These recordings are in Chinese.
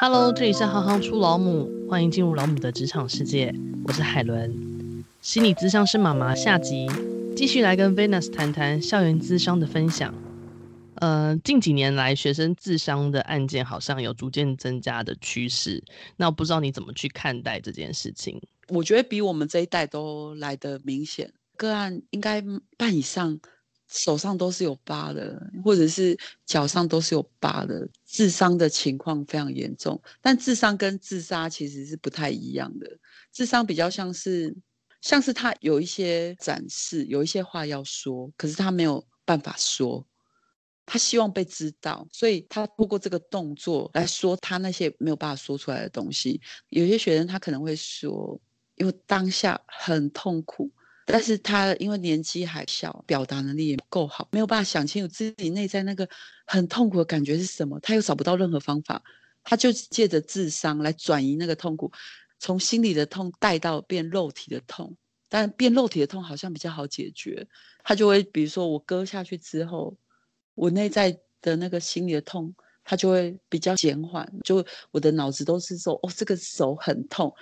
Hello，这里是行行出老母，欢迎进入老母的职场世界。我是海伦，心理咨商师妈妈下集，继续来跟 Venus 谈谈校园咨商的分享。呃，近几年来，学生咨商的案件好像有逐渐增加的趋势。那我不知道你怎么去看待这件事情？我觉得比我们这一代都来得明显，个案应该半以上。手上都是有疤的，或者是脚上都是有疤的，咨商的情况非常严重。但咨商跟自杀其实是不太一样的，咨商比较像是，像是他有一些展示，有一些话要说，可是他没有办法说，他希望被知道，所以他透过这个动作来说他那些没有办法说出来的东西。有些学生他可能会说，因为当下很痛苦。但是他因为年纪还小，表达能力也不够好，没有办法想清楚自己内在那个很痛苦的感觉是什么，他又找不到任何方法，他就借着智商来转移那个痛苦，从心里的痛带到变肉体的痛，但变肉体的痛好像比较好解决，他就会比如说我割下去之后，我内在的那个心里的痛，他就会比较减缓，就我的脑子都是说哦，这个手很痛，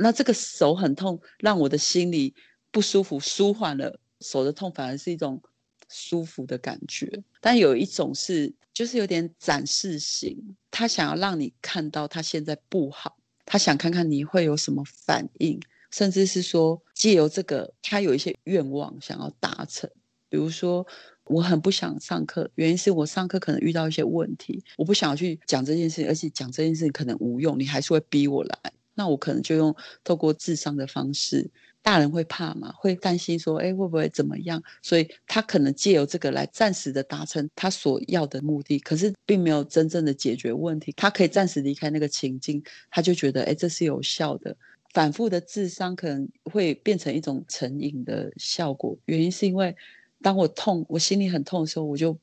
那这个手很痛，让我的心里。不舒服，舒缓了手的痛，反而是一种舒服的感觉。但有一种是，就是有点展示型，他想要让你看到他现在不好，他想看看你会有什么反应，甚至是说借由这个，他有一些愿望想要达成。比如说，我很不想上课，原因是我上课可能遇到一些问题，我不想要去讲这件事情，而且讲这件事情可能无用，你还是会逼我来，那我可能就用透过智商的方式。大人会怕嘛？会担心说，哎，会不会怎么样？所以他可能借由这个来暂时的达成他所要的目的，可是并没有真正的解决问题。他可以暂时离开那个情境，他就觉得，哎，这是有效的。反复的智商可能会变成一种成瘾的效果。原因是因为，当我痛，我心里很痛的时候，我就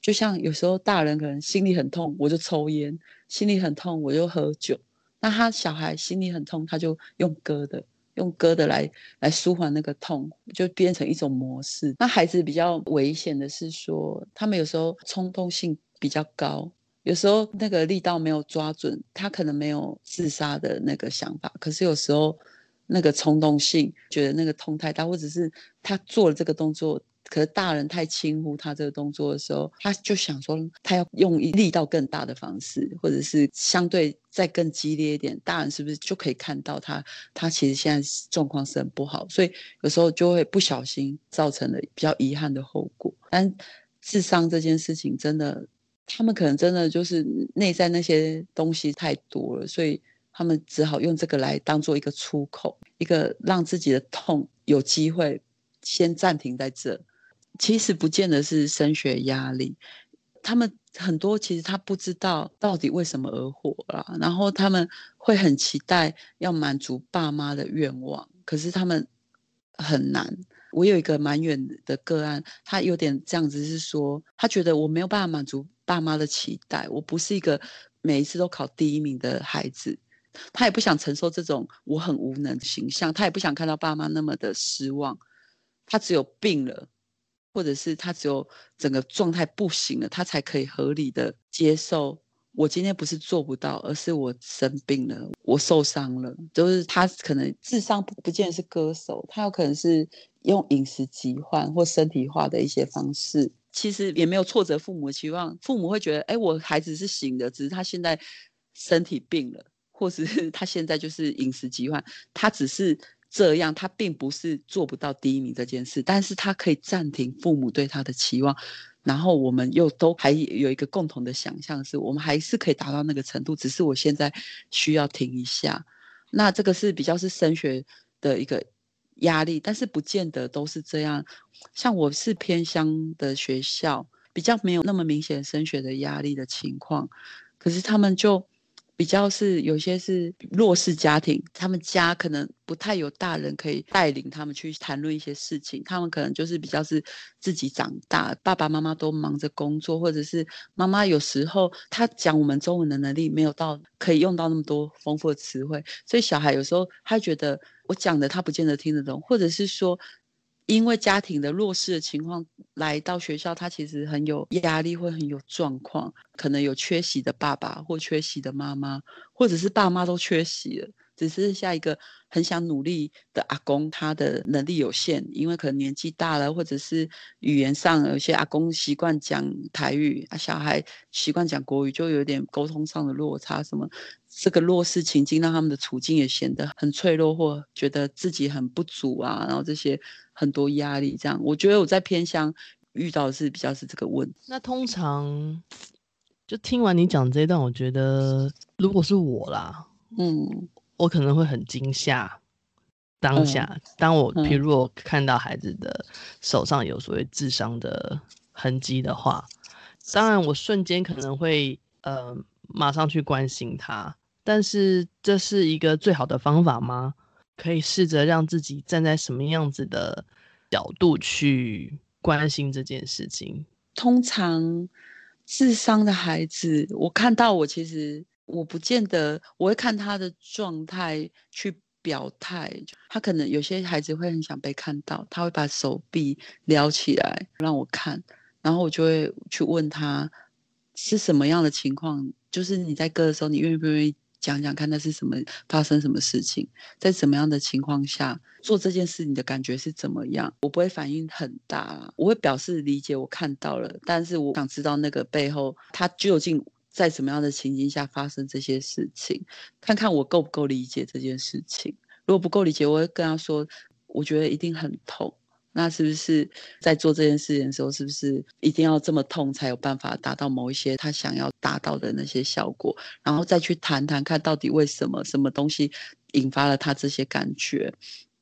就像有时候大人可能心里很痛，我就抽烟；心里很痛，我就喝酒。那他小孩心里很痛，他就用割的。用割的来来舒缓那个痛，就变成一种模式。那孩子比较危险的是说，他们有时候冲动性比较高，有时候那个力道没有抓准，他可能没有自杀的那个想法，可是有时候那个冲动性觉得那个痛太大，或者是他做了这个动作。可是大人太轻忽他这个动作的时候，他就想说他要用力道更大的方式，或者是相对再更激烈一点，大人是不是就可以看到他他其实现在状况是很不好，所以有时候就会不小心造成了比较遗憾的后果。但智商这件事情真的，他们可能真的就是内在那些东西太多了，所以他们只好用这个来当做一个出口，一个让自己的痛有机会先暂停在这。其实不见得是升学压力，他们很多其实他不知道到底为什么而活了，然后他们会很期待要满足爸妈的愿望，可是他们很难。我有一个蛮远的个案，他有点这样子是说，他觉得我没有办法满足爸妈的期待，我不是一个每一次都考第一名的孩子，他也不想承受这种我很无能的形象，他也不想看到爸妈那么的失望，他只有病了。或者是他只有整个状态不行了，他才可以合理的接受。我今天不是做不到，而是我生病了，我受伤了。就是他可能智商不不见得是歌手，他有可能是用饮食疾患或身体化的一些方式。其实也没有挫折父母的期望，父母会觉得，哎，我孩子是行的，只是他现在身体病了，或是 他现在就是饮食疾患，他只是。这样，他并不是做不到第一名这件事，但是他可以暂停父母对他的期望，然后我们又都还有一个共同的想象，是我们还是可以达到那个程度，只是我现在需要停一下。那这个是比较是升学的一个压力，但是不见得都是这样。像我是偏乡的学校，比较没有那么明显升学的压力的情况，可是他们就。比较是有些是弱势家庭，他们家可能不太有大人可以带领他们去谈论一些事情，他们可能就是比较是自己长大，爸爸妈妈都忙着工作，或者是妈妈有时候他讲我们中文的能力没有到可以用到那么多丰富的词汇，所以小孩有时候他觉得我讲的他不见得听得懂，或者是说因为家庭的弱势的情况来到学校，他其实很有压力，会很有状况，可能有缺席的爸爸或缺席的妈妈，或者是爸妈都缺席了。只是下一个很想努力的阿公，他的能力有限，因为可能年纪大了，或者是语言上有些阿公习惯讲台语，啊，小孩习惯讲国语，就有点沟通上的落差。什么这个弱势情境让他们的处境也显得很脆弱，或觉得自己很不足啊，然后这些很多压力。这样，我觉得我在偏乡遇到的是比较是这个问题。那通常就听完你讲这一段，我觉得如果是我啦，嗯。我可能会很惊吓，当下，嗯、当我譬如我看到孩子的手上有所谓智商的痕迹的话，当然我瞬间可能会呃马上去关心他，但是这是一个最好的方法吗？可以试着让自己站在什么样子的角度去关心这件事情。通常智商的孩子，我看到我其实。我不见得我会看他的状态去表态，他可能有些孩子会很想被看到，他会把手臂撩起来让我看，然后我就会去问他是什么样的情况，就是你在割的时候，你愿不愿意讲讲看那是什么发生什么事情，在什么样的情况下做这件事，你的感觉是怎么样？我不会反应很大，我会表示理解，我看到了，但是我想知道那个背后他究竟。在什么样的情境下发生这些事情？看看我够不够理解这件事情。如果不够理解，我会跟他说：“我觉得一定很痛。那是不是在做这件事情的时候，是不是一定要这么痛才有办法达到某一些他想要达到的那些效果？然后再去谈谈看到底为什么什么东西引发了他这些感觉。”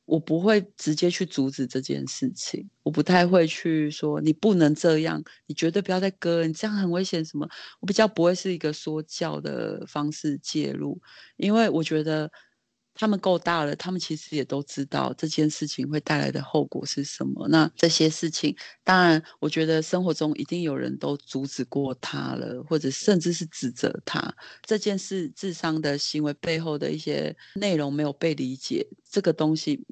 我不会直接去阻止这件事情，我不太会去说你不能这样，你绝对不要再割，你这样很危险什么。我比较不会是一个说教的方式介入，因为我觉得他们够大了，他们其实也都知道这件事情会带来的后果是什么。那这些事情，当然，我觉得生活中一定有人都阻止过他了，或者甚至是指责他这件事智商的行为背后的一些内容没有被理解，这个东西。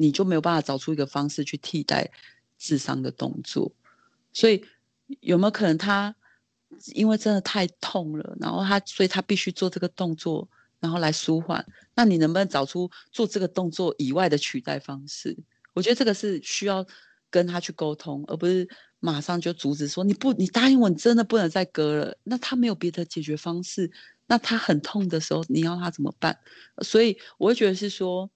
你就没有办法找出一个方式去替代智商的动作，所以有没有可能他因为真的太痛了，然后他所以他必须做这个动作，然后来舒缓？那你能不能找出做这个动作以外的取代方式？我觉得这个是需要跟他去沟通，而不是马上就阻止说你不，你答应我，你真的不能再割了。那他没有别的解决方式，那他很痛的时候，你要他怎么办？所以我会觉得是说。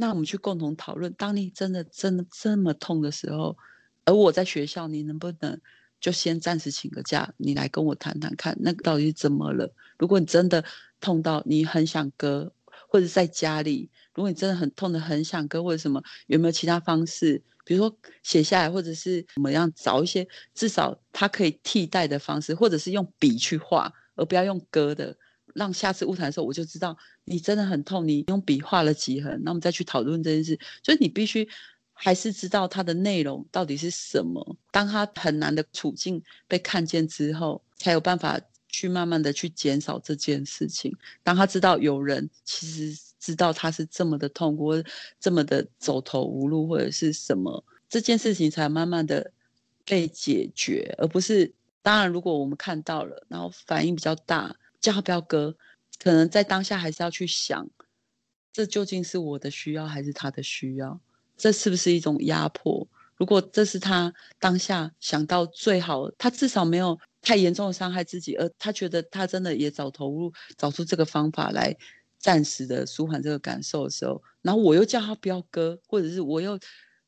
那我们去共同讨论，当你真的真的这么痛的时候，而我在学校，你能不能就先暂时请个假，你来跟我谈谈看，那个到底是怎么了？如果你真的痛到你很想割，或者在家里，如果你真的很痛的很想割，或者什么，有没有其他方式？比如说写下来，或者是怎么样找一些至少它可以替代的方式，或者是用笔去画，而不要用割的。让下次晤谈的时候，我就知道你真的很痛，你用笔画了几横，那我们再去讨论这件事。所以你必须还是知道它的内容到底是什么。当他很难的处境被看见之后，才有办法去慢慢的去减少这件事情。当他知道有人其实知道他是这么的痛，或这么的走投无路，或者是什么，这件事情才慢慢的被解决，而不是当然，如果我们看到了，然后反应比较大。叫他不要割，可能在当下还是要去想，这究竟是我的需要还是他的需要？这是不是一种压迫？如果这是他当下想到最好，他至少没有太严重的伤害自己，而他觉得他真的也找投入，找出这个方法来暂时的舒缓这个感受的时候，然后我又叫他不要割，或者是我又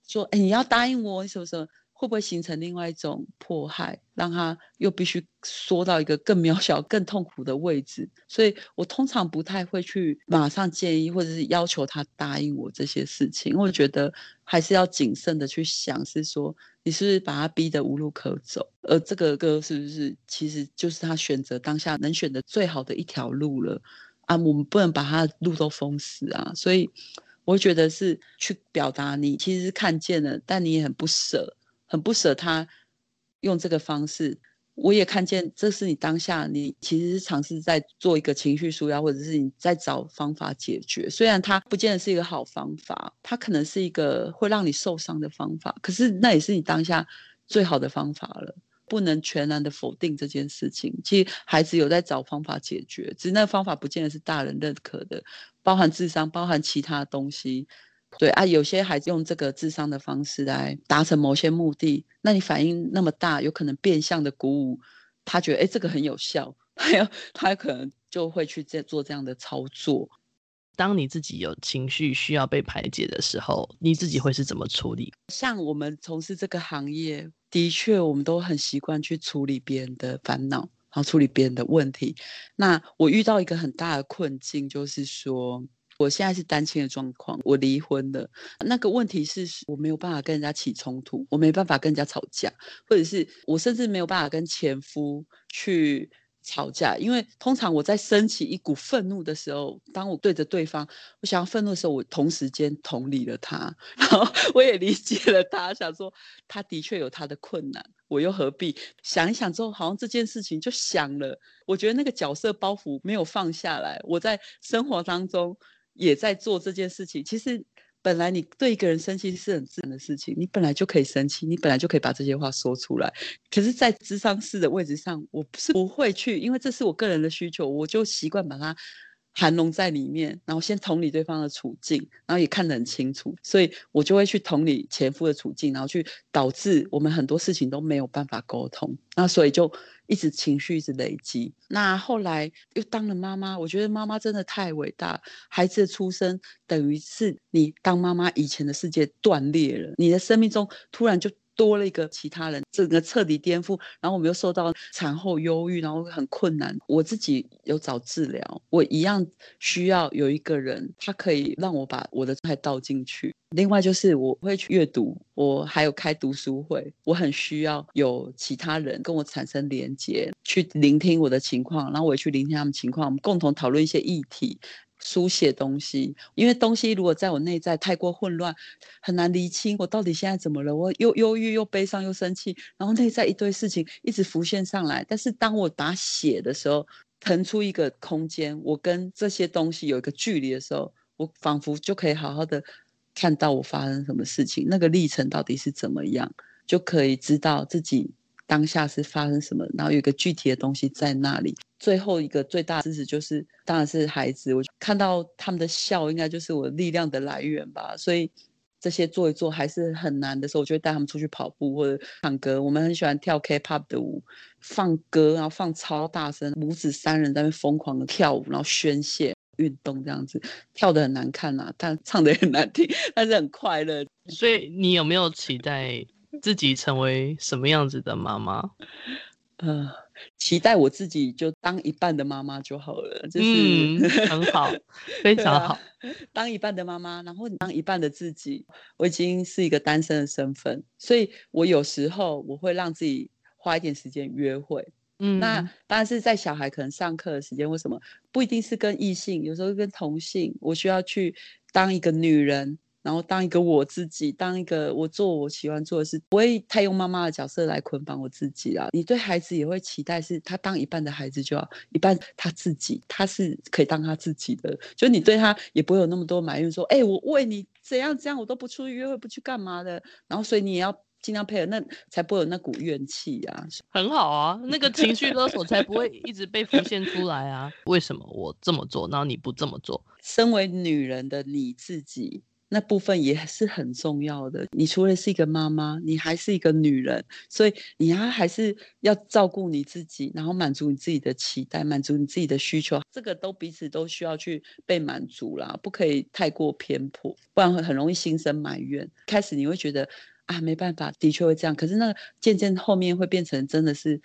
说，哎，你要答应我，什么什么。会不会形成另外一种迫害，让他又必须缩到一个更渺小、更痛苦的位置？所以我通常不太会去马上建议或者是要求他答应我这些事情，因为我觉得还是要谨慎的去想，是说你是不是把他逼得无路可走，而这个歌是不是其实就是他选择当下能选的最好的一条路了啊？我们不能把他的路都封死啊！所以我觉得是去表达你其实是看见了，但你也很不舍。很不舍他用这个方式，我也看见这是你当下你其实是尝试在做一个情绪纾压，或者是你在找方法解决。虽然它不见得是一个好方法，它可能是一个会让你受伤的方法，可是那也是你当下最好的方法了。不能全然的否定这件事情。其实孩子有在找方法解决，只是那个方法不见得是大人认可的，包含智商，包含其他东西。对啊，有些孩子用这个智商的方式来达成某些目的，那你反应那么大，有可能变相的鼓舞他，觉得哎这个很有效，他有他可能就会去这做这样的操作。当你自己有情绪需要被排解的时候，你自己会是怎么处理？像我们从事这个行业，的确我们都很习惯去处理别人的烦恼，然后处理别人的问题。那我遇到一个很大的困境，就是说。我现在是单亲的状况，我离婚了。那个问题是我没有办法跟人家起冲突，我没办法跟人家吵架，或者是我甚至没有办法跟前夫去吵架，因为通常我在升起一股愤怒的时候，当我对着对方，我想要愤怒的时候，我同时间同理了他，然后我也理解了他，想说他的确有他的困难，我又何必想一想之后，好像这件事情就想了。我觉得那个角色包袱没有放下来，我在生活当中。也在做这件事情。其实本来你对一个人生气是很自然的事情，你本来就可以生气，你本来就可以把这些话说出来。可是，在智商室的位置上，我不是不会去，因为这是我个人的需求，我就习惯把它含容在里面，然后先同理对方的处境，然后也看得很清楚，所以我就会去同理前夫的处境，然后去导致我们很多事情都没有办法沟通，那所以就。一直情绪一直累积，那后来又当了妈妈，我觉得妈妈真的太伟大。孩子的出生等于是你当妈妈以前的世界断裂了，你的生命中突然就。多了一个其他人，整个彻底颠覆。然后我们又受到产后忧郁，然后很困难。我自己有找治疗，我一样需要有一个人，他可以让我把我的状态倒进去。另外就是我会去阅读，我还有开读书会，我很需要有其他人跟我产生连接，去聆听我的情况，然后我也去聆听他们情况，我们共同讨论一些议题。书写东西，因为东西如果在我内在太过混乱，很难厘清我到底现在怎么了。我又忧郁又悲伤又生气，然后内在一堆事情一直浮现上来。但是当我打写的时候，腾出一个空间，我跟这些东西有一个距离的时候，我仿佛就可以好好的看到我发生什么事情，那个历程到底是怎么样，就可以知道自己。当下是发生什么，然后有一个具体的东西在那里。最后一个最大的支持就是，当然是孩子。我看到他们的笑，应该就是我力量的来源吧。所以这些做一做还是很难的时候，我就会带他们出去跑步或者唱歌。我们很喜欢跳 K-pop 的舞，放歌，然后放超大声，母子三人在那边疯狂的跳舞，然后宣泄运动这样子，跳得很难看呐、啊，但唱得也很难听，但是很快乐。所以你有没有期待？自己成为什么样子的妈妈？呃，期待我自己就当一半的妈妈就好了，就是、嗯、很好，非常好。当一半的妈妈，然后你当一半的自己。我已经是一个单身的身份，所以我有时候我会让自己花一点时间约会。嗯，那当然是在小孩可能上课的时间，为什么不一定是跟异性？有时候跟同性，我需要去当一个女人。然后当一个我自己，当一个我做我喜欢做的事，不会太用妈妈的角色来捆绑我自己啊。你对孩子也会期待，是他当一半的孩子就要，一半他自己，他是可以当他自己的。就你对他也不会有那么多埋怨，说，哎，我为你怎样怎样，我都不出去约会，不去干嘛的。然后所以你也要尽量配合，那才不会有那股怨气啊。很好啊，那个情绪勒索才不会一直被浮 现出来啊。为什么我这么做，然后你不这么做？身为女人的你自己。那部分也是很重要的。你除了是一个妈妈，你还是一个女人，所以你还还是要照顾你自己，然后满足你自己的期待，满足你自己的需求，这个都彼此都需要去被满足啦，不可以太过偏颇，不然会很容易心生埋怨。开始你会觉得啊，没办法，的确会这样，可是那渐渐后面会变成真的是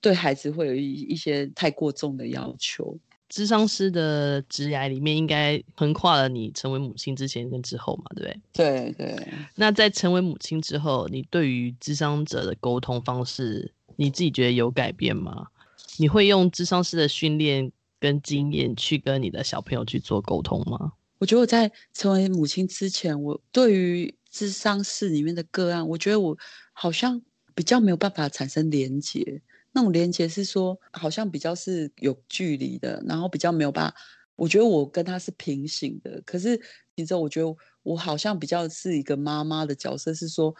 对孩子会有一一些太过重的要求。咨商师的职涯里面，应该横跨了你成为母亲之前跟之后嘛，对不对？对对。那在成为母亲之后，你对于智商者的沟通方式，你自己觉得有改变吗？你会用智商师的训练跟经验去跟你的小朋友去做沟通吗？我觉得我在成为母亲之前，我对于智商室里面的个案，我觉得我好像比较没有办法产生连结。那种连接是说，好像比较是有距离的，然后比较没有办法。我觉得我跟他是平行的，可是其实我觉得我好像比较是一个妈妈的角色，是说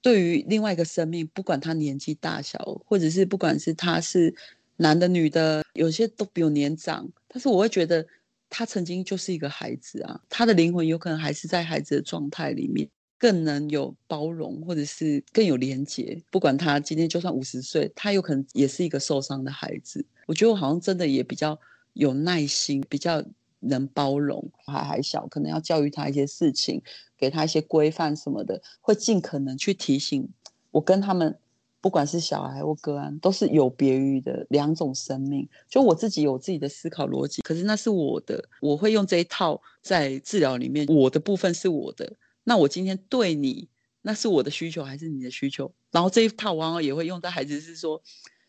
对于另外一个生命，不管他年纪大小，或者是不管是他是男的女的，有些都比我年长，但是我会觉得他曾经就是一个孩子啊，他的灵魂有可能还是在孩子的状态里面。更能有包容，或者是更有连结。不管他今天就算五十岁，他有可能也是一个受伤的孩子。我觉得我好像真的也比较有耐心，比较能包容。还还小，可能要教育他一些事情，给他一些规范什么的，会尽可能去提醒。我跟他们，不管是小孩或个案，都是有别于的两种生命。就我自己有自己的思考逻辑，可是那是我的，我会用这一套在治疗里面，我的部分是我的。那我今天对你，那是我的需求还是你的需求？然后这一套往往也会用在孩子，是说，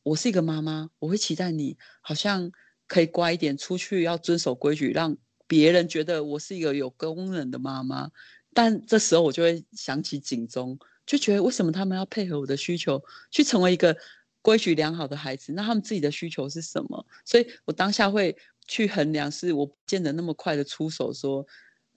我是一个妈妈，我会期待你好像可以乖一点，出去要遵守规矩，让别人觉得我是一个有功能的妈妈。但这时候我就会响起警钟，就觉得为什么他们要配合我的需求，去成为一个规矩良好的孩子？那他们自己的需求是什么？所以我当下会去衡量，是我不见得那么快的出手说。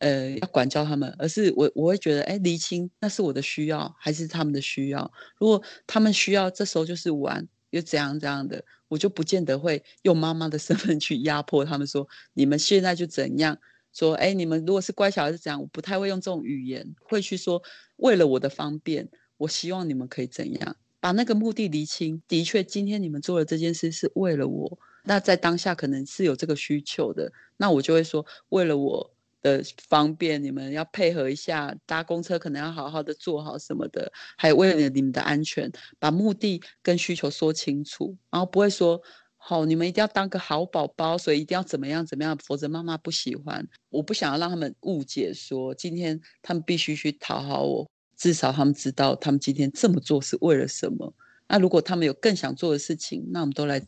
呃，要管教他们，而是我我会觉得，哎，厘清那是我的需要还是他们的需要？如果他们需要，这时候就是玩，又怎样怎样的，我就不见得会用妈妈的身份去压迫他们说，说你们现在就怎样？说，哎，你们如果是乖小孩是怎样？我不太会用这种语言，会去说，为了我的方便，我希望你们可以怎样？把那个目的厘清。的确，今天你们做的这件事是为了我，那在当下可能是有这个需求的，那我就会说，为了我。的方便，你们要配合一下，搭公车可能要好好的坐好什么的，还有为了你们的安全，把目的跟需求说清楚，然后不会说，好，你们一定要当个好宝宝，所以一定要怎么样怎么样，否则妈妈不喜欢。我不想要让他们误解说，说今天他们必须去讨好我，至少他们知道他们今天这么做是为了什么。那如果他们有更想做的事情，那我们都来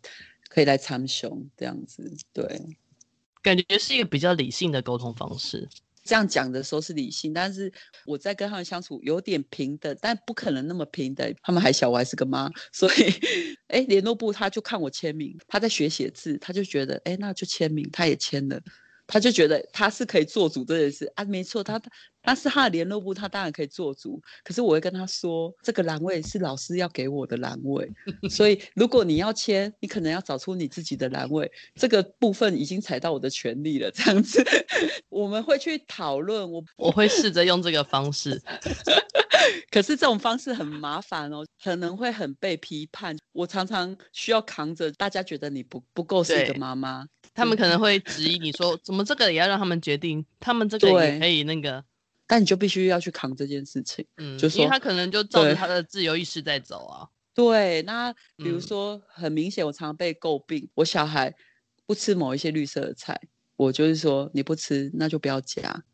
可以来参雄这样子，对。感觉是一个比较理性的沟通方式。这样讲的时候是理性，但是我在跟他们相处有点平等，但不可能那么平等。他们还小，我还是个妈，所以，哎，联络部他就看我签名，他在学写字，他就觉得，哎，那就签名，他也签了。他就觉得他是可以做主这件事啊，没错，他他是他的联络部，他当然可以做主。可是我会跟他说，这个栏位是老师要给我的栏位，所以如果你要签，你可能要找出你自己的栏位。这个部分已经踩到我的权利了，这样子 我们会去讨论。我我会试着用这个方式，可是这种方式很麻烦哦，可能会很被批判。我常常需要扛着，大家觉得你不不够是一个妈妈。他们可能会质疑你说，怎么这个也要让他们决定？他们这个也可以那个，但你就必须要去扛这件事情。嗯，就说因为他可能就照着他的自由意识在走啊。对，那比如说很明显，我常常被诟病，我小孩不吃某一些绿色的菜，我就是说你不吃，那就不要夹，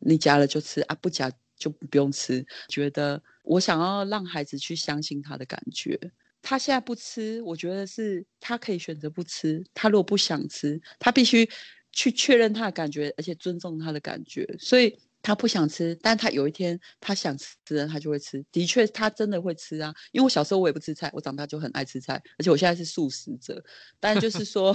你夹了就吃啊，不夹就不用吃。觉得我想要让孩子去相信他的感觉。他现在不吃，我觉得是他可以选择不吃。他如果不想吃，他必须去确认他的感觉，而且尊重他的感觉。所以他不想吃，但他有一天他想吃了，他就会吃。的确，他真的会吃啊。因为我小时候我也不吃菜，我长大就很爱吃菜，而且我现在是素食者。但就是 说，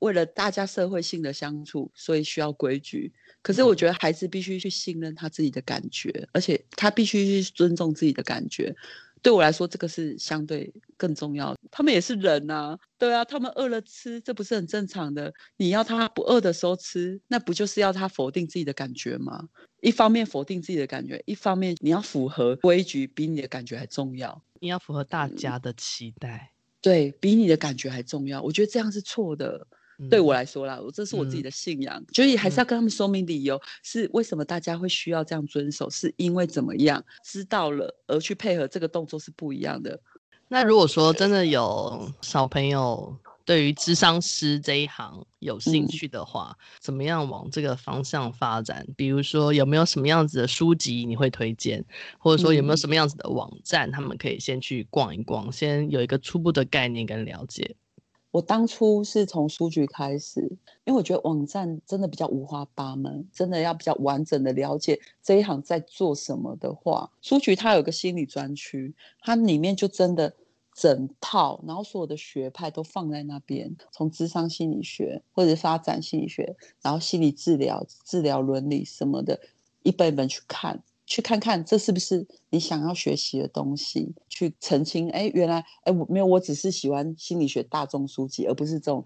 为了大家社会性的相处，所以需要规矩。可是我觉得孩子必须去信任他自己的感觉，而且他必须去尊重自己的感觉。对我来说，这个是相对更重要的。他们也是人呐，对啊，他们饿了吃，这不是很正常的？你要他不饿的时候吃，那不就是要他否定自己的感觉吗？一方面否定自己的感觉，一方面你要符合规矩，比你的感觉还重要。你要符合大家的期待，嗯，对，比你的感觉还重要。我觉得这样是错的。对我来说啦，我这是我自己的信仰，所、嗯、以还是要跟他们说明理由，嗯、是为什么大家会需要这样遵守，是因为怎么样知道了而去配合这个动作是不一样的。那如果说真的有小朋友对于智商师这一行有兴趣的话，嗯、怎么样往这个方向发展？比如说有没有什么样子的书籍你会推荐，或者说有没有什么样子的网站，他们可以先去逛一逛，先有一个初步的概念跟了解。我当初是从书局开始，因为我觉得网站真的比较五花八门，真的要比较完整的了解这一行在做什么的话，书局它有个心理专区，它里面就真的整套，然后所有的学派都放在那边，从咨商心理学或者发展心理学，然后心理治疗、治疗伦理什么的，一本一本去看，去看看这是不是你想要学习的东西，去澄清。哎，原来哎我没有，我只是喜欢心理学大众书籍，而不是这种。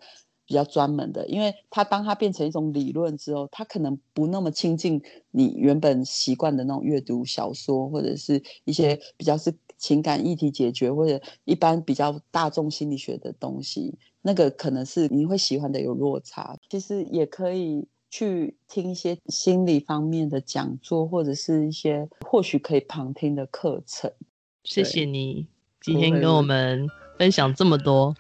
比较专门的，因为它当它变成一种理论之后，它可能不那么亲近你原本习惯的那种阅读小说，或者是一些比较是情感议题解决，或者一般比较大众心理学的东西，那个可能是你会喜欢的有落差。其实也可以去听一些心理方面的讲座，或者是一些或许可以旁听的课程。谢谢你今天跟我们分享这么多。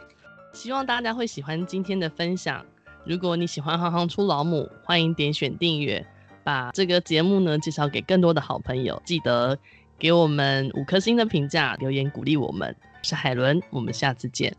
希望大家会喜欢今天的分享。如果你喜欢行行出老母，欢迎点选订阅，把这个节目呢介绍给更多的好朋友。记得给我们五颗星的评价，留言鼓励我们。我是海伦，我们下次见。